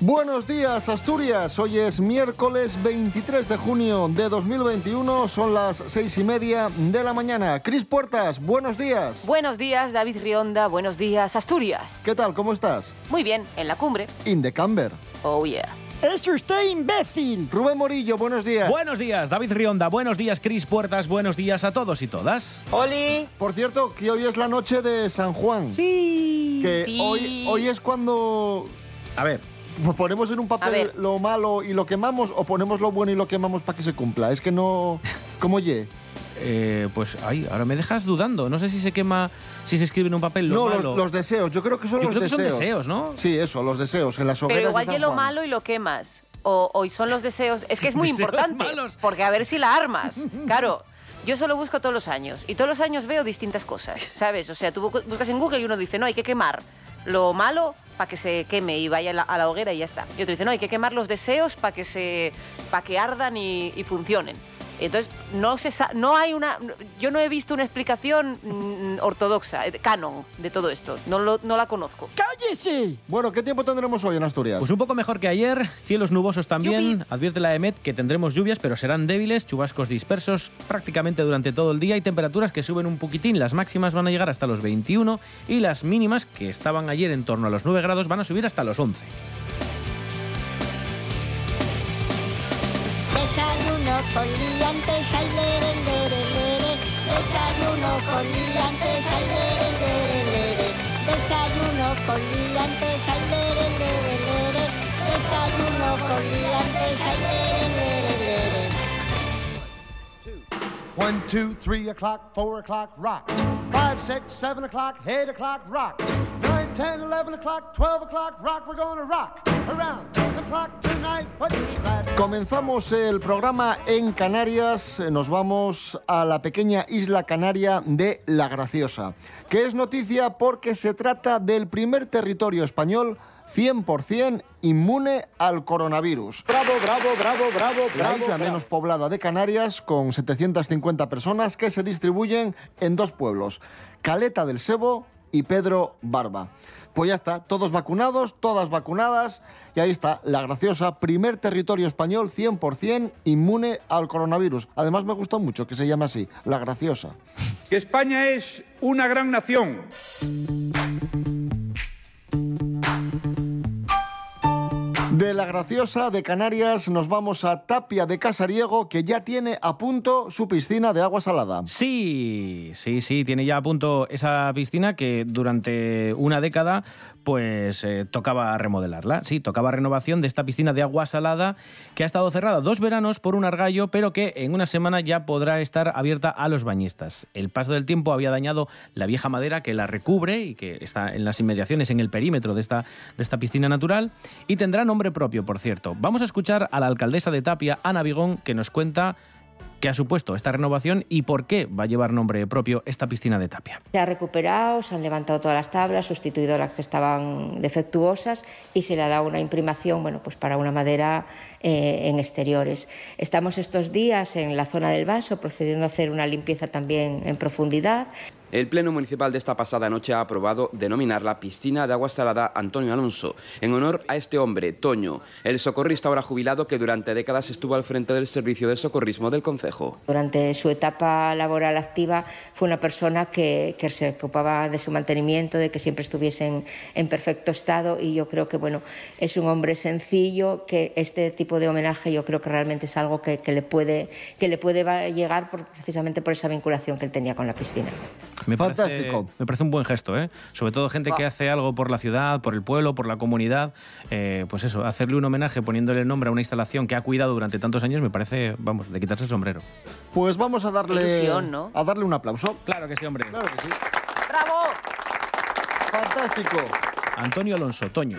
Buenos días, Asturias. Hoy es miércoles 23 de junio de 2021. Son las seis y media de la mañana. Cris Puertas, buenos días. Buenos días, David Rionda. Buenos días, Asturias. ¿Qué tal? ¿Cómo estás? Muy bien, en la cumbre. In the camber. Oh, yeah. ¡Es usted imbécil! Rubén Morillo, buenos días. Buenos días, David Rionda. Buenos días, Cris Puertas. Buenos días a todos y todas. ¡Oli! Por cierto, que hoy es la noche de San Juan. ¡Sí! Que Sí. hoy, hoy es cuando A ver, ponemos en un papel lo malo y lo quemamos o ponemos lo bueno y lo quemamos para que se cumpla. Es que no... ¿Cómo ye? eh, pues ay, ahora me dejas dudando. No sé si se quema, si se escribe en un papel lo no, los, malo. los deseos. Yo creo que son Yo los creo que son deseos. deseos, ¿no? Sí, eso, los deseos en las hogueras Pero igual de San que lo Juan. malo y lo quemas. O, o son los deseos. Es que es muy Deseos importante. malos. Porque a ver si la armas. Claro. Yo eso lo busco todos los años. Y todos los años veo distintas cosas. ¿Sabes? O sea, tú bu- buscas en Google y uno dice, no, hay que quemar lo malo para que se queme y vaya a la, a la hoguera y ya está. Y otro dice, no, hay que quemar los deseos para que se para que ardan y funcionen. Entonces, no, se sa- no hay una. Yo no he visto una explicación mm, ortodoxa, eh, canon de todo esto. No, lo- no la conozco. ¡Cállese! Bueno, ¿qué tiempo tendremos hoy en Asturias? Pues un poco mejor que ayer, cielos nubosos también. Yupi. Advierte la EMET que tendremos lluvias, pero serán débiles, chubascos dispersos prácticamente durante todo el día y temperaturas que suben un poquitín. Las máximas van a llegar hasta los 21 y las mínimas, que estaban ayer en torno a los 9 grados, van a subir hasta los 11. One, two, three o'clock, four o'clock, rock. Five, six, seven o'clock, eight o'clock, rock. Nine, ten, eleven o'clock, twelve o'clock, rock. We're gonna rock around Comenzamos el programa en Canarias. Nos vamos a la pequeña isla canaria de La Graciosa, que es noticia porque se trata del primer territorio español 100% inmune al coronavirus. ¡Bravo, bravo, bravo, bravo, La isla menos poblada de Canarias, con 750 personas que se distribuyen en dos pueblos, Caleta del Sebo y Pedro Barba. Pues ya está, todos vacunados, todas vacunadas, y ahí está, la graciosa, primer territorio español 100% inmune al coronavirus. Además me gustó mucho que se llame así, la graciosa. que España es una gran nación. De la graciosa de Canarias nos vamos a Tapia de Casariego, que ya tiene a punto su piscina de agua salada. Sí, sí, sí, tiene ya a punto esa piscina que durante una década pues eh, tocaba remodelarla. Sí, tocaba renovación de esta piscina de agua salada que ha estado cerrada dos veranos por un argallo, pero que en una semana ya podrá estar abierta a los bañistas. El paso del tiempo había dañado la vieja madera que la recubre y que está en las inmediaciones, en el perímetro de esta, de esta piscina natural, y tendrá nombre propio, por cierto. Vamos a escuchar a la alcaldesa de Tapia, Ana Vigón, que nos cuenta qué ha supuesto esta renovación y por qué va a llevar nombre propio esta piscina de Tapia. Se ha recuperado, se han levantado todas las tablas, sustituido las que estaban defectuosas y se le ha dado una imprimación bueno, pues para una madera eh, en exteriores. Estamos estos días en la zona del vaso procediendo a hacer una limpieza también en profundidad. El Pleno Municipal de esta pasada noche ha aprobado denominarla Piscina de Agua Salada Antonio Alonso, en honor a este hombre, Toño, el socorrista ahora jubilado que durante décadas estuvo al frente del servicio de socorrismo del Concejo. Durante su etapa laboral activa fue una persona que, se ocupaba de su mantenimiento, de que siempre estuviesen en perfecto estado y yo creo que bueno, es un hombre sencillo, que este tipo de homenaje yo creo que realmente es algo que, le, puede, que le puede llegar precisamente por esa vinculación que él tenía con la piscina. Me parece- Fantástico. me parece un buen gesto, ¿eh? Sobre todo gente que hace algo por la ciudad, por el pueblo, por la comunidad. eh, pues eso, hacerle un homenaje poniéndole el nombre a una instalación que ha cuidado durante tantos años me parece, vamos, de quitarse el sombrero. Pues vamos a darle, Ilusión, ¿no? a darle un aplauso. Claro que sí, hombre. Claro que sí. ¡Bravo! Fantástico. Antonio Alonso, Toño.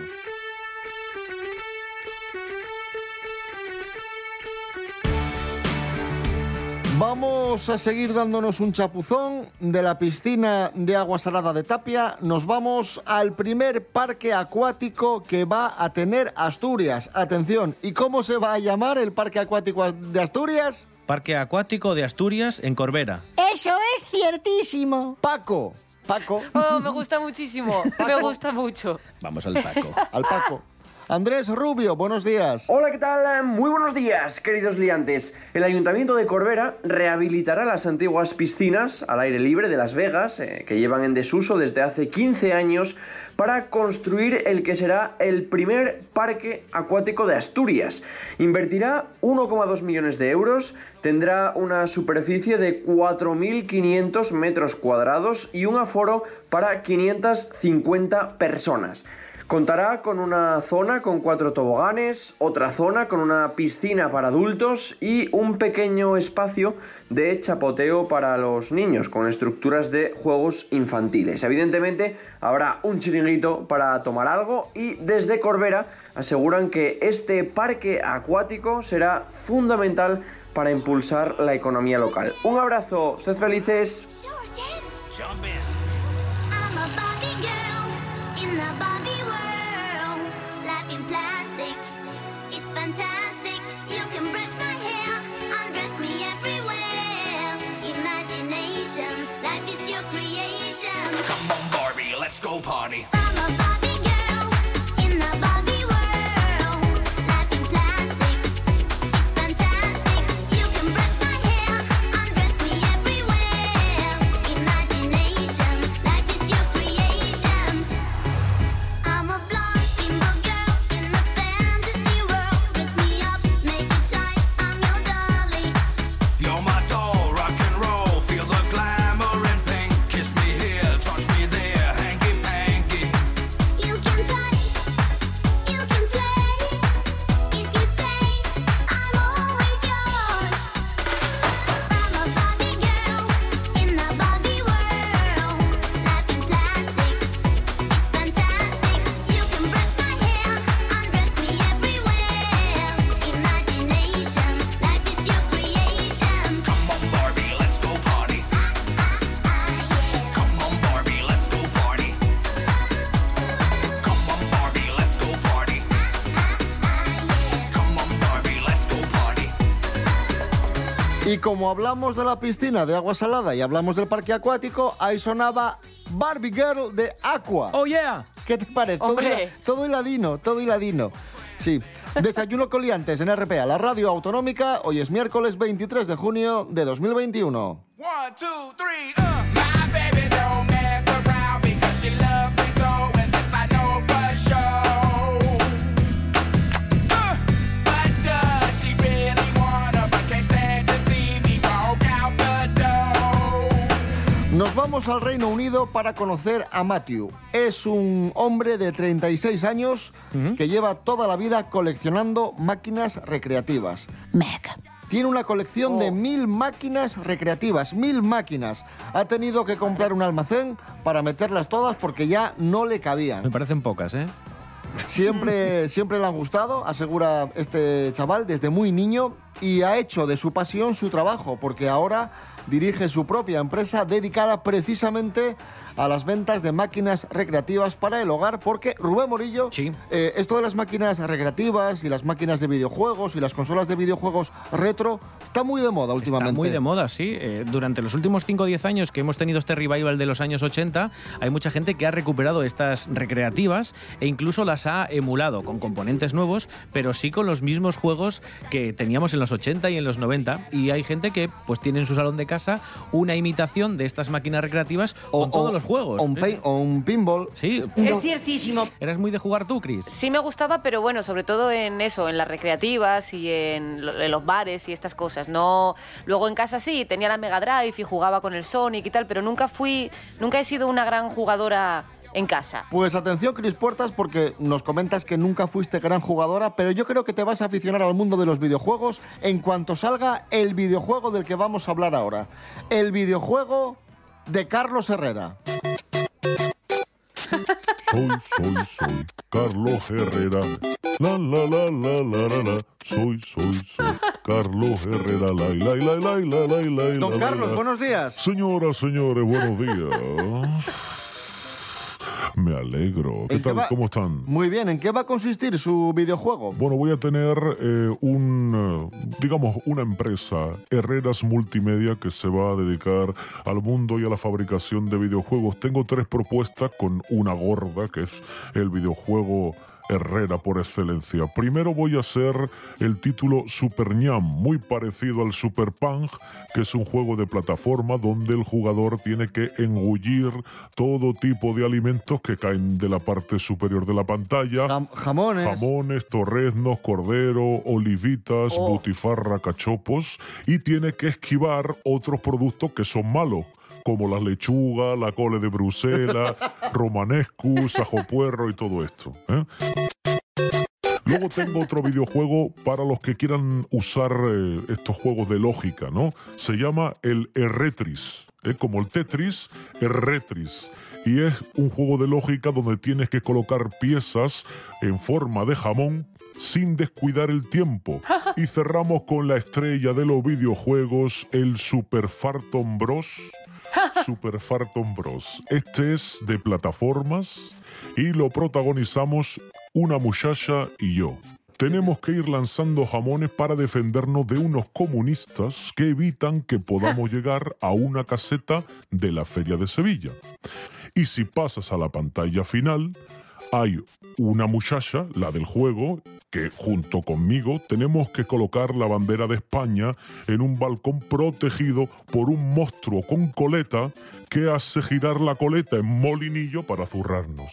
Vamos a seguir dándonos un chapuzón de la piscina de agua salada de Tapia. Nos vamos al primer parque acuático que va a tener Asturias. Atención, ¿y cómo se va a llamar el parque acuático de Asturias? Parque Acuático de Asturias en Corbera. Eso es ciertísimo. Paco. Paco. Oh, me gusta muchísimo. Me gusta mucho. Vamos al Paco. Al Paco. Andrés Rubio, buenos días. Hola, ¿qué tal? Muy buenos días, queridos liantes. El Ayuntamiento de Corbera rehabilitará las antiguas piscinas al aire libre de Las Vegas, eh, que llevan en desuso desde hace 15 años, para construir el que será el primer parque acuático de Asturias. Invertirá 1,2 millones de euros, tendrá una superficie de 4.500 metros cuadrados y un aforo para 550 personas. Contará con una zona con cuatro toboganes, otra zona con una piscina para adultos y un pequeño espacio de chapoteo para los niños con estructuras de juegos infantiles. Evidentemente habrá un chiringuito para tomar algo y desde Corbera aseguran que este parque acuático será fundamental para impulsar la economía local. Un abrazo, sed felices. Como hablamos de la piscina de agua salada y hablamos del parque acuático, ahí sonaba Barbie Girl de Aqua. ¡Oh, yeah! ¿Qué te parece? Todo, Hombre. hila- todo hiladino, todo hiladino. Sí. Desayuno coliantes en RPA, la radio autonómica. Hoy es miércoles 23 de junio de 2021. One, two, three, uh. Nos vamos al Reino Unido para conocer a Matthew. Es un hombre de 36 años que lleva toda la vida coleccionando máquinas recreativas. Tiene una colección de mil máquinas recreativas, mil máquinas. Ha tenido que comprar un almacén para meterlas todas porque ya no le cabían. Me parecen pocas, ¿eh? Siempre, siempre le han gustado, asegura este chaval, desde muy niño, y ha hecho de su pasión su trabajo, porque ahora dirige su propia empresa dedicada precisamente a las ventas de máquinas recreativas para el hogar, porque Rubén Morillo, eh, esto de las máquinas recreativas y las máquinas de videojuegos y las consolas de videojuegos retro está muy de moda últimamente. Está muy de moda, sí. Eh, durante los últimos 5 o 10 años que hemos tenido este revival de los años 80, hay mucha gente que ha recuperado estas recreativas e incluso las ha emulado con componentes nuevos, pero sí con los mismos juegos que teníamos en los 80 y en los 90. Y hay gente que pues tiene en su salón de casa una imitación de estas máquinas recreativas con todos los juegos. o un, pin- o un pinball. Sí. Es ciertísimo. ¿Eras muy de jugar tú, Chris? Sí me gustaba, pero bueno, sobre todo en eso, en las recreativas y en, lo- en los bares y estas cosas. No, luego en casa sí, tenía la Mega Drive y jugaba con el Sonic y tal, pero nunca fui, nunca he sido una gran jugadora en casa. Pues atención, Cris Puertas, porque nos comentas que nunca fuiste gran jugadora, pero yo creo que te vas a aficionar al mundo de los videojuegos en cuanto salga el videojuego del que vamos a hablar ahora. El videojuego de Carlos Herrera. Soy, soy, soy Carlos Herrera. La, la, la, la, la, la, la. Soy, soy, soy Carlos Herrera. La, la, la, la, la, la, la, Don la, Carlos, la. buenos días. Señoras, señores, buenos días. Me alegro. ¿Qué ¿En qué tal? va- ¿Cómo están? Muy bien, ¿en qué va a consistir su videojuego? Bueno, voy a tener eh, un, eh, digamos, una empresa, Herreras Multimedia, que se va a dedicar al mundo y a la fabricación de videojuegos. Tengo tres propuestas con una gorda, que es el videojuego Herrera por excelencia. Primero voy a hacer el título Super Ñam, muy parecido al Super Punk, que es un juego de plataforma donde el jugador tiene que engullir todo tipo de alimentos que caen de la parte superior de la pantalla. jamones. Jamones, torreznos, cordero, olivitas, Oh. butifarra, cachopos. Y tiene que esquivar otros productos que son malos como la lechuga, la cole de Bruselas, romanescus, ajo puerro y todo esto. ¿eh? Luego tengo otro videojuego para los que quieran usar eh, estos juegos de lógica, ¿no? Se llama el Erretris, ¿eh? como el Tetris, Erretris. Y es un juego de lógica donde tienes que colocar piezas en forma de jamón sin descuidar el tiempo. Y cerramos con la estrella de los videojuegos, el Super Farton Bros. Super Farton Bros. Este es de plataformas y lo protagonizamos una muchacha y yo. Tenemos que ir lanzando jamones para defendernos de unos comunistas que evitan que podamos llegar a una caseta de la Feria de Sevilla. Y si pasas a la pantalla final, hay una muchacha, la del juego, que junto conmigo tenemos que colocar la bandera de España en un balcón protegido por un monstruo con coleta que hace girar la coleta en molinillo para zurrarnos.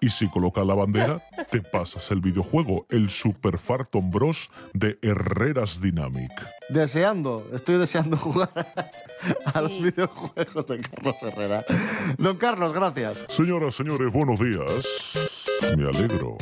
Y si colocas la bandera, te pasas el videojuego, el Super Farton Bros de Herreras Dynamic. Deseando, estoy deseando jugar a los videojuegos de Carlos Herrera. Don Carlos, gracias. Señoras, señores, buenos días. Me alegro.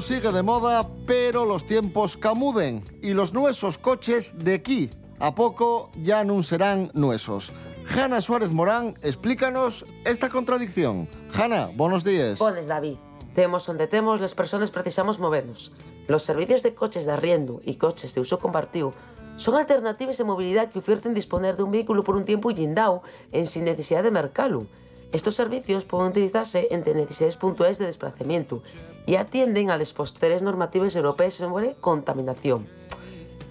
Sigue de moda, pero los tiempos camuden y los nuesos coches de aquí a poco ya no serán nuesos. Hanna Suárez Morán, explícanos esta contradicción. Hanna, buenos días. Bones, David. Temos onde temos, las personas precisamos movernos. Los servicios de coches de arriendo y coches de uso compartido son alternativas de movilidad que ofrecen disponer de un vehículo por un tiempo llindao en sin necesidad de mercalo. Estos servicios pueden utilizarse entre necesidades puntuales de desplazamiento y atienden a las posteriores normativas europeas sobre contaminación.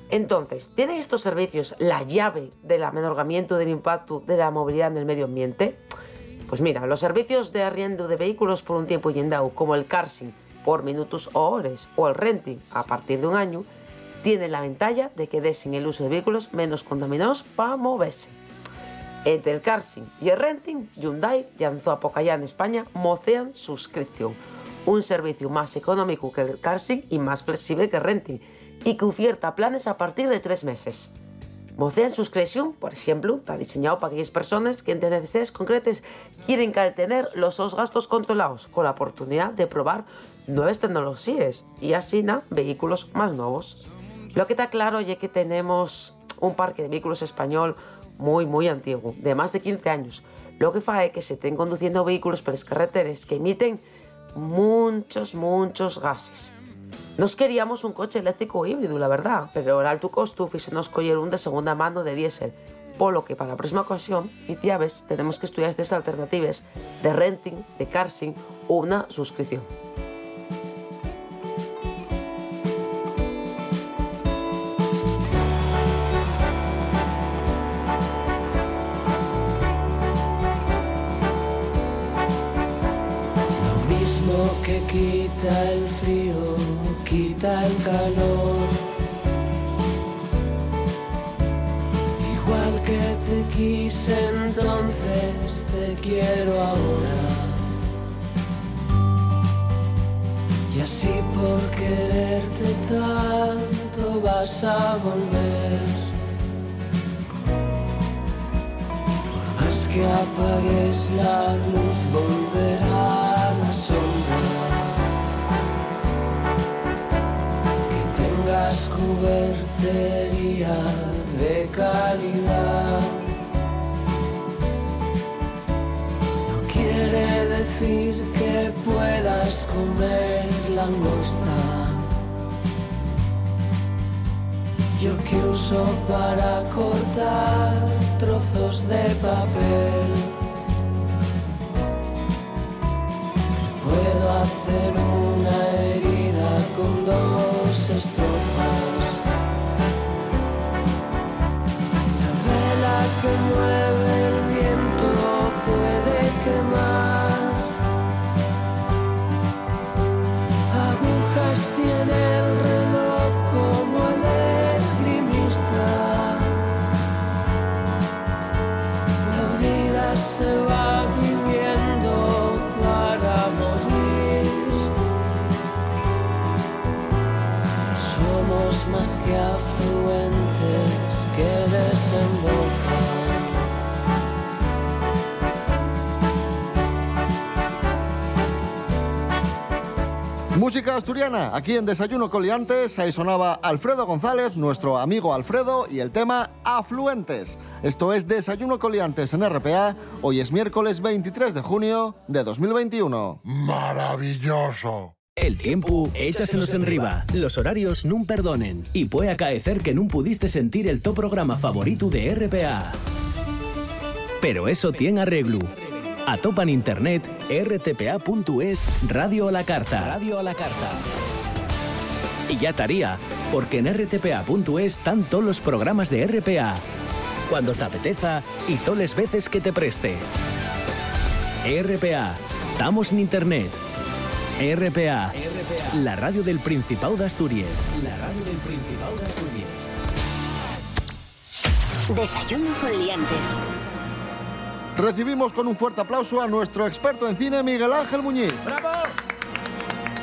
Entonces, ¿tienen estos servicios la llave del amenorgamiento del impacto de la movilidad en el medio ambiente? Pues mira, los servicios de arriendo de vehículos por un tiempo yendao, como el carsing por minutos o horas, o el renting a partir de un año, tienen la ventaja de que desen el uso de vehículos menos contaminados para moverse. Entre el carsing y el renting, Hyundai lanzó a poca ya en España Mocean Subscription, un servicio más económico que el carsing y más flexible que el renting, y que oferta planes a partir de tres meses. Mocean Subscription, por ejemplo, está diseñado para aquellas personas que entre necesidades concretas quieren tener los dos gastos controlados, con la oportunidad de probar nuevas tecnologías y así na, vehículos más nuevos. Lo que está claro es que tenemos un parque de vehículos español muy, muy antiguo, de más de 15 años, lo que fae que se estén conduciendo vehículos por las carreteras que emiten muchos, muchos gases. Nos queríamos un coche eléctrico híbrido, la verdad, pero el alto costo nos coger un de segunda mano de diésel, por lo que para la próxima ocasión, ves, tenemos que estudiar estas alternativas de renting, de carsing o una suscripción. las cuberterías de calidad. No quiere decir que puedas comer langosta. Yo que uso para cortar trozos de papel. Puedo hacer una herida con dos estrofas. back and Música asturiana, aquí en Desayuno Coliantes, ahí sonaba Alfredo González, nuestro amigo Alfredo, y el tema Afluentes. Esto es Desayuno Coliantes en RPA, hoy es miércoles 23 de junio de 2021. Maravilloso. El tiempo, échaselos en riba. Los horarios nun perdonen. Y puede acaecer que nun pudiste sentir el top programa favorito de RPA. Pero eso tiene arreglo. Atopan internet rtpa.es Radio a la Carta. Radio a la Carta. Y ya estaría, porque en rtpa.es están todos los programas de RPA. Cuando te apeteza y todas las veces que te preste. RPA. Estamos en internet. RPA. La radio del Principado de Asturias. La radio del Principado de Asturias. Desayuno con liantes. Recibimos con un fuerte aplauso a nuestro experto en cine, Miguel Ángel Muñiz. ¡Bravo!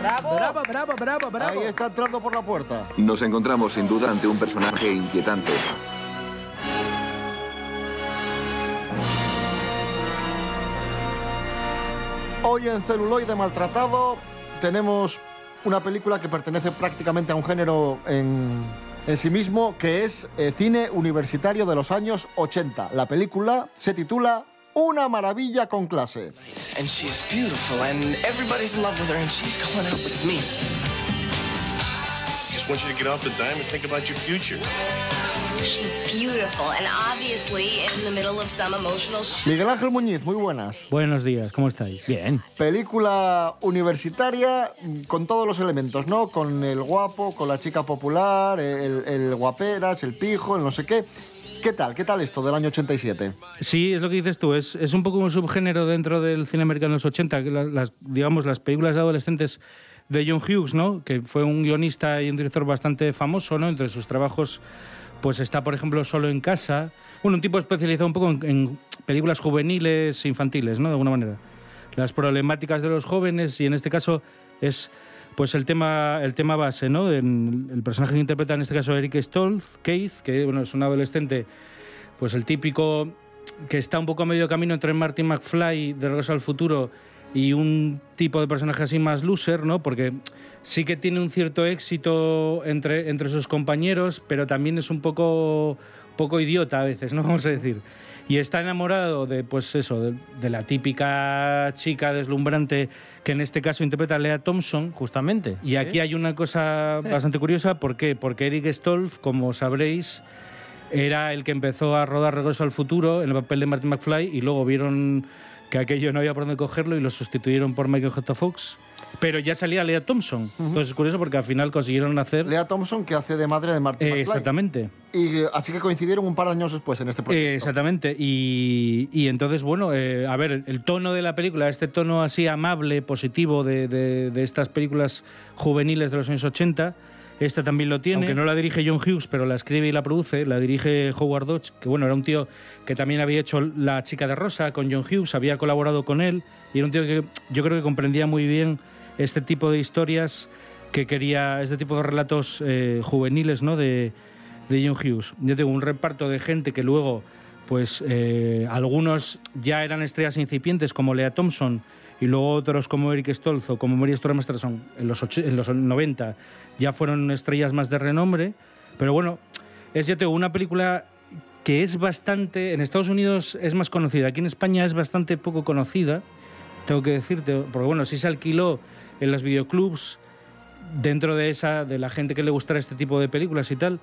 Bravo, bravo, bravo, bravo. Ahí está entrando por la puerta. Nos encontramos sin duda ante un personaje inquietante. Hoy en Celuloide Maltratado tenemos una película que pertenece prácticamente a un género en, en sí mismo, que es eh, cine universitario de los años 80. La película se titula Una maravilla con clase. And she's beautiful, and everybody's in love with her, and she's going out with me. Just want you to get off the dime and think about your future. She's beautiful and obviously in the middle of some emotional Miguel Ángel Muñiz, muy buenas. Buenos días, ¿cómo estáis? Bien. Película universitaria con todos los elementos, ¿no? Con el guapo, con la chica popular, el, el guaperas, el pijo, el no sé qué. ¿Qué tal? ¿Qué tal esto del año 87? Sí, es lo que dices tú. Es, es un poco un subgénero dentro del cine americano de los 80, que la- las, digamos, las películas de adolescentes de John Hughes, ¿no? Que fue un guionista y un director bastante famoso, ¿no? Entre sus trabajos, pues está, por ejemplo, Solo en casa. Bueno, un tipo especializado un poco en, en películas juveniles infantiles, ¿no? De alguna manera. Las problemáticas de los jóvenes y en este caso es pues el tema, el tema base, ¿no? En- el personaje que interpreta en este caso Eric Stoltz, Keith, que bueno, es un adolescente, pues el típico que está un poco a medio camino entre Martin McFly de Regreso al Futuro y un tipo de personaje así más loser, ¿no? Porque sí que tiene un cierto éxito entre, entre sus compañeros, pero también es un poco, poco idiota a veces, ¿no? Vamos a decir. Y está enamorado de, pues eso, de, de la típica chica deslumbrante que en este caso interpreta Lea Thompson. Justamente. Y aquí hay una cosa bastante curiosa. ¿Por qué? Porque Eric Stoltz, como sabréis, era el que empezó a rodar Regreso al Futuro en el papel de Martin McFly y luego vieron que aquello no había por dónde cogerlo y lo sustituyeron por Michael J. Fox. Pero ya salía Lea Thompson. Entonces es curioso porque al final consiguieron hacer... Lea Thompson, que hace de madre de Martin Eh, exactamente. Y eh, así que coincidieron un par de años después en este proyecto. Eh, exactamente. Y, y entonces, bueno, eh, a ver, el tono de la película, este tono así amable, positivo de, de- de estas películas juveniles de los años 80, esta también lo tiene. Aunque no la dirige John Hughes, pero la escribe y la produce, la dirige Howard Dodge, que bueno, era un tío que también había hecho La chica de rosa con John Hughes, había colaborado con él, y era un tío que yo creo que comprendía muy bien este tipo de historias que quería, este tipo de relatos eh, juveniles, ¿no? De, de John Hughes. Yo tengo un reparto de gente que luego, pues eh, algunos ya eran estrellas incipientes como Lea Thompson y luego otros como Eric Stoltz o como Mary Storm Masterson en los, en los 90 ya fueron estrellas más de renombre. Pero bueno, es ya tengo una película que es bastante, en Estados Unidos es más conocida, aquí en España es bastante poco conocida tengo que decirte, porque bueno, sí se alquiló en los videoclubs dentro de esa de la gente que le gustara este tipo de películas y tal,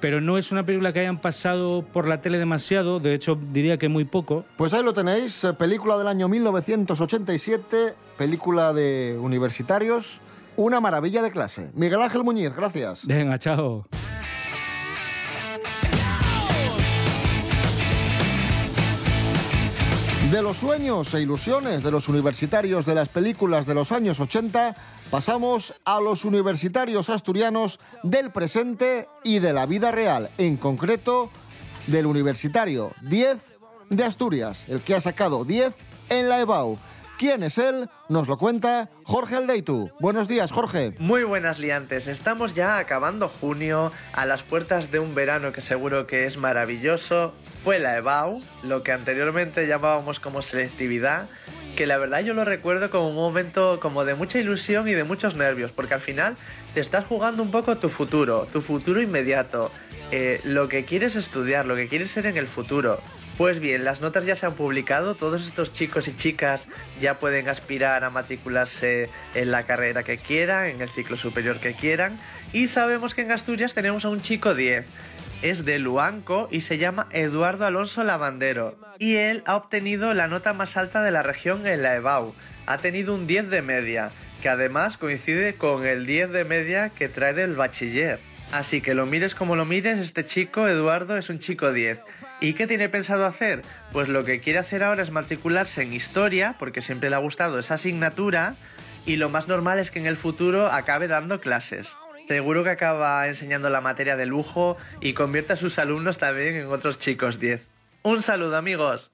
pero no es una película que hayan pasado por la tele demasiado, de hecho diría que muy poco. Pues ahí lo tenéis, eh, película del año 1987, película de universitarios, una maravilla de clase. Miguel Ángel Muñiz, gracias. Venga, chao. De los sueños e ilusiones de los universitarios de las películas de los años 80, pasamos a los universitarios asturianos del presente y de la vida real, en concreto del universitario 10 de Asturias, el que ha sacado 10 en la EBAU. ¿Quién es él? Nos lo cuenta Jorge Aldeitu. Buenos días, Jorge. Muy buenas liantes, estamos ya acabando junio, a las puertas de un verano que seguro que es maravilloso. Fue la EBAU, lo que anteriormente llamábamos como selectividad, que la verdad yo lo recuerdo como un momento como de mucha ilusión y de muchos nervios, porque al final te estás jugando un poco tu futuro, tu futuro inmediato, eh, lo que quieres estudiar, lo que quieres ser en el futuro. Pues bien, las notas ya se han publicado, todos estos chicos y chicas ya pueden aspirar a matricularse en la carrera que quieran, en el ciclo superior que quieran, y sabemos que en Asturias tenemos a un chico 10. Es de Luanco y se llama Eduardo Alonso Lavandero, y él ha obtenido la nota más alta de la región en la EBAU. Ha tenido un 10 de media, que además coincide con el 10 de media que trae del bachiller. Así que lo mires como lo mires, este chico, Eduardo, es un chico 10. ¿Y qué tiene pensado hacer? Pues lo que quiere hacer ahora es matricularse en historia, porque siempre le ha gustado esa asignatura, y lo más normal es que en el futuro acabe dando clases. Seguro que acaba enseñando la materia de lujo y convierte a sus alumnos también en otros chicos 10. Un saludo amigos.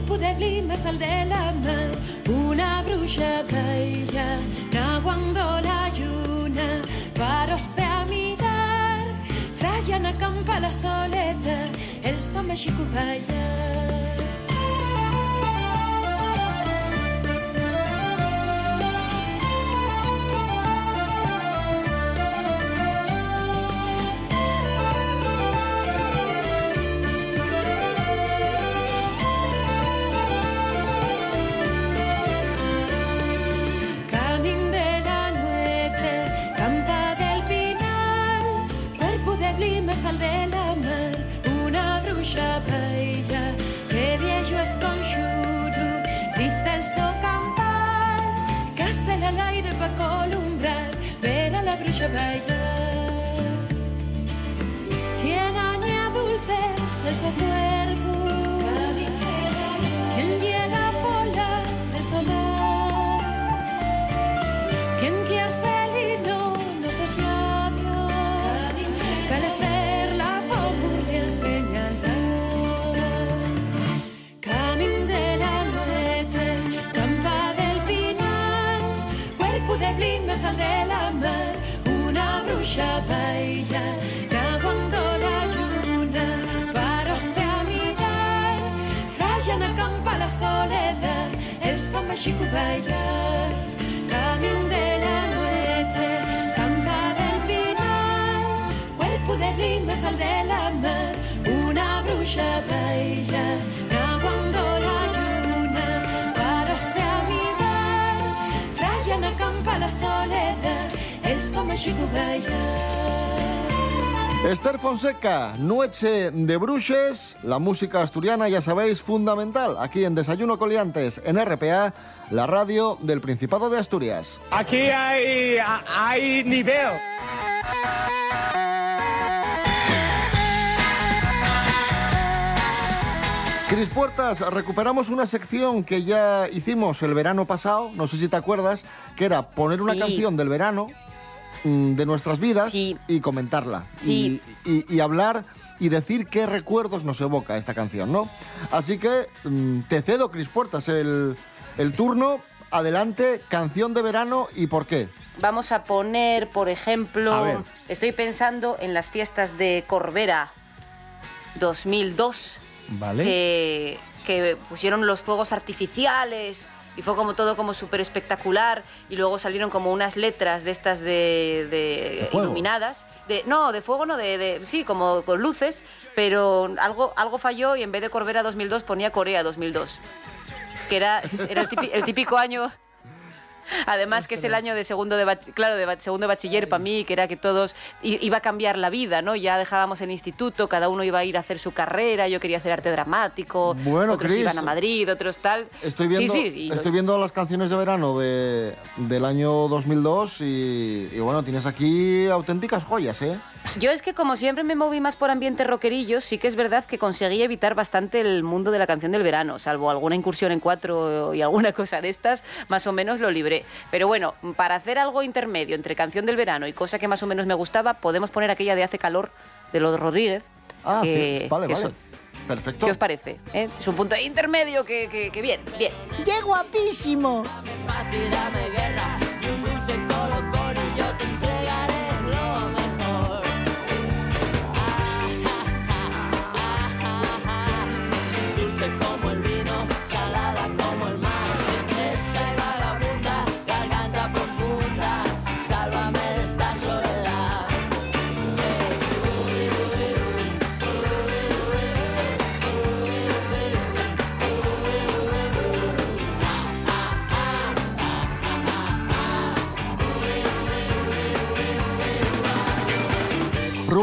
Cuerpo de blima, sal de la mar, una bruja bella, naguando la luna, paróse a mirar, fraya na campa la soledad, el samba chicubaya. There's a girl. Esther Fonseca, Noche de Bruches, la música asturiana, ya sabéis, fundamental, aquí en Desayuno Coliantes, en RPA, la radio del Principado de Asturias. Aquí hay, hay nivel. Cris Puertas, recuperamos una sección que ya hicimos el verano pasado, no sé si te acuerdas, que era poner una Sí. canción del verano de nuestras vidas y comentarla. Sí. Y, y- y hablar y decir qué recuerdos nos evoca esta canción, ¿no? Así que mm, te cedo, Cris Puertas, el, el turno. adelante, canción de verano y por qué. Vamos a poner, por ejemplo, estoy pensando en las fiestas de Corbera 2002, Vale. que, que pusieron los fuegos artificiales y fue como todo como súper espectacular. Y luego salieron como unas letras de estas de, de iluminadas. De, no, de fuego no, de, de- sí, como con luces, pero algo, algo falló y en vez de Corbera 2002 ponía Corea 2002, que era, era el, típico, el típico año... Además que es el año de segundo de claro de segundo de bachiller para mí, que era que todos iba a cambiar la vida, ¿no? Ya dejábamos el instituto, cada uno iba a ir a hacer su carrera, yo quería hacer arte dramático, Bueno, otros iban a Madrid, otros tal. Estoy viendo, Sí, sí, y- estoy viendo las canciones de verano de, del año 2002 y, y bueno, tienes aquí auténticas joyas, ¿eh? Yo es que como siempre me moví más por ambiente rockerillo, sí que es verdad que conseguí evitar bastante el mundo de la canción del verano, salvo alguna incursión en cuatro y alguna cosa de estas, más o menos lo libré. Pero bueno, para hacer algo intermedio entre canción del verano y cosa que más o menos me gustaba, podemos poner aquella de Hace calor de los Rodríguez. Ah, que- sí, vale, que vale. son- Perfecto. ¿Qué os parece? eh? Es un punto intermedio que, que- que bien, bien. ¡Qué guapísimo!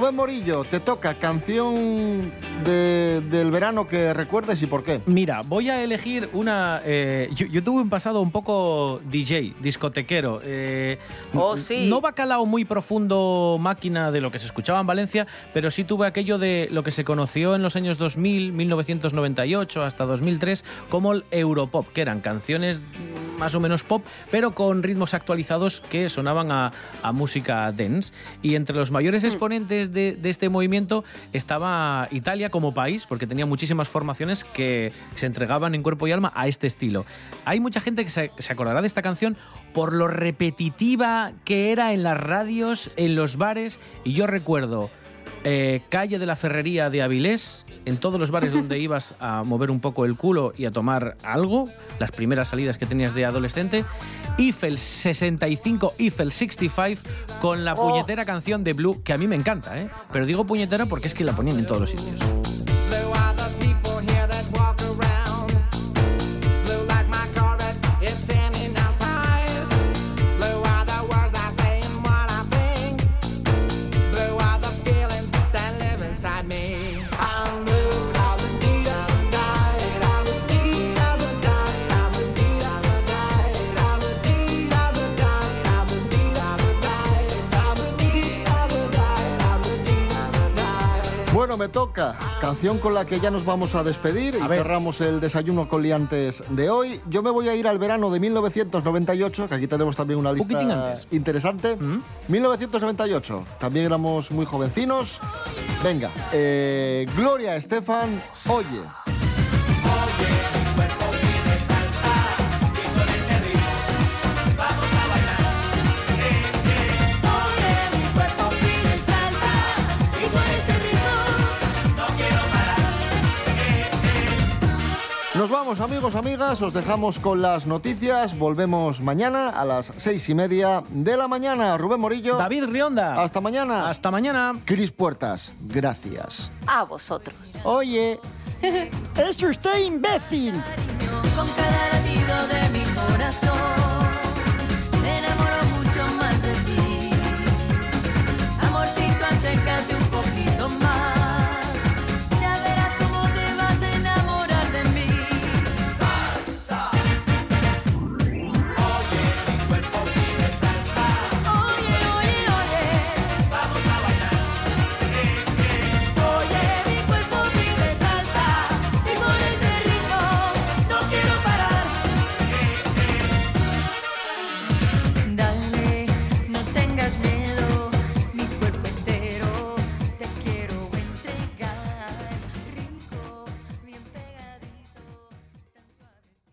Rubén Morillo, te toca canción de- del verano que recuerdes y por qué. Mira, voy a elegir una. eh, yo, yo tuve un pasado un poco DJ, discotequero. eh, Oh, sí. No bacalao muy profundo máquina de lo que se escuchaba en Valencia, pero sí tuve aquello de lo que se conoció en los años 2000, 1998 hasta 2003 como el Europop, que eran canciones más o menos pop, pero con ritmos actualizados que sonaban a, a música dance. Y entre los mayores exponentes de, de este movimiento estaba Italia como país, porque tenía muchísimas formaciones que se entregaban en cuerpo y alma a este estilo. Hay mucha gente que se, se acordará de esta canción por lo repetitiva que era en las radios, en los bares, y yo recuerdo eh, calle de la Ferrería de Avilés, en todos los bares donde ibas a mover un poco el culo y a tomar algo, las primeras salidas que tenías de adolescente, Eiffel 65, Eiffel 65, con la Oh. puñetera canción de Blue, que a mí me encanta, ¿eh? Pero digo puñetera porque es que la ponían en todos los sitios. Bueno, me toca. Canción con la que ya nos vamos a despedir y cerramos el desayuno con liantes de hoy. Yo me voy a ir al verano de 1998, que aquí tenemos también una lista antes. interesante. 1998, también éramos muy jovencinos. Venga, eh, Gloria Estefan, oye. Nos vamos, amigos, amigas. Os dejamos con las noticias. Volvemos mañana a las seis y media de la mañana. Rubén Morillo. David Rionda. Hasta mañana. Hasta mañana. Cris Puertas. Gracias. A vosotros. Oye. ¡Es usted imbécil! Con cada latido de mi corazón.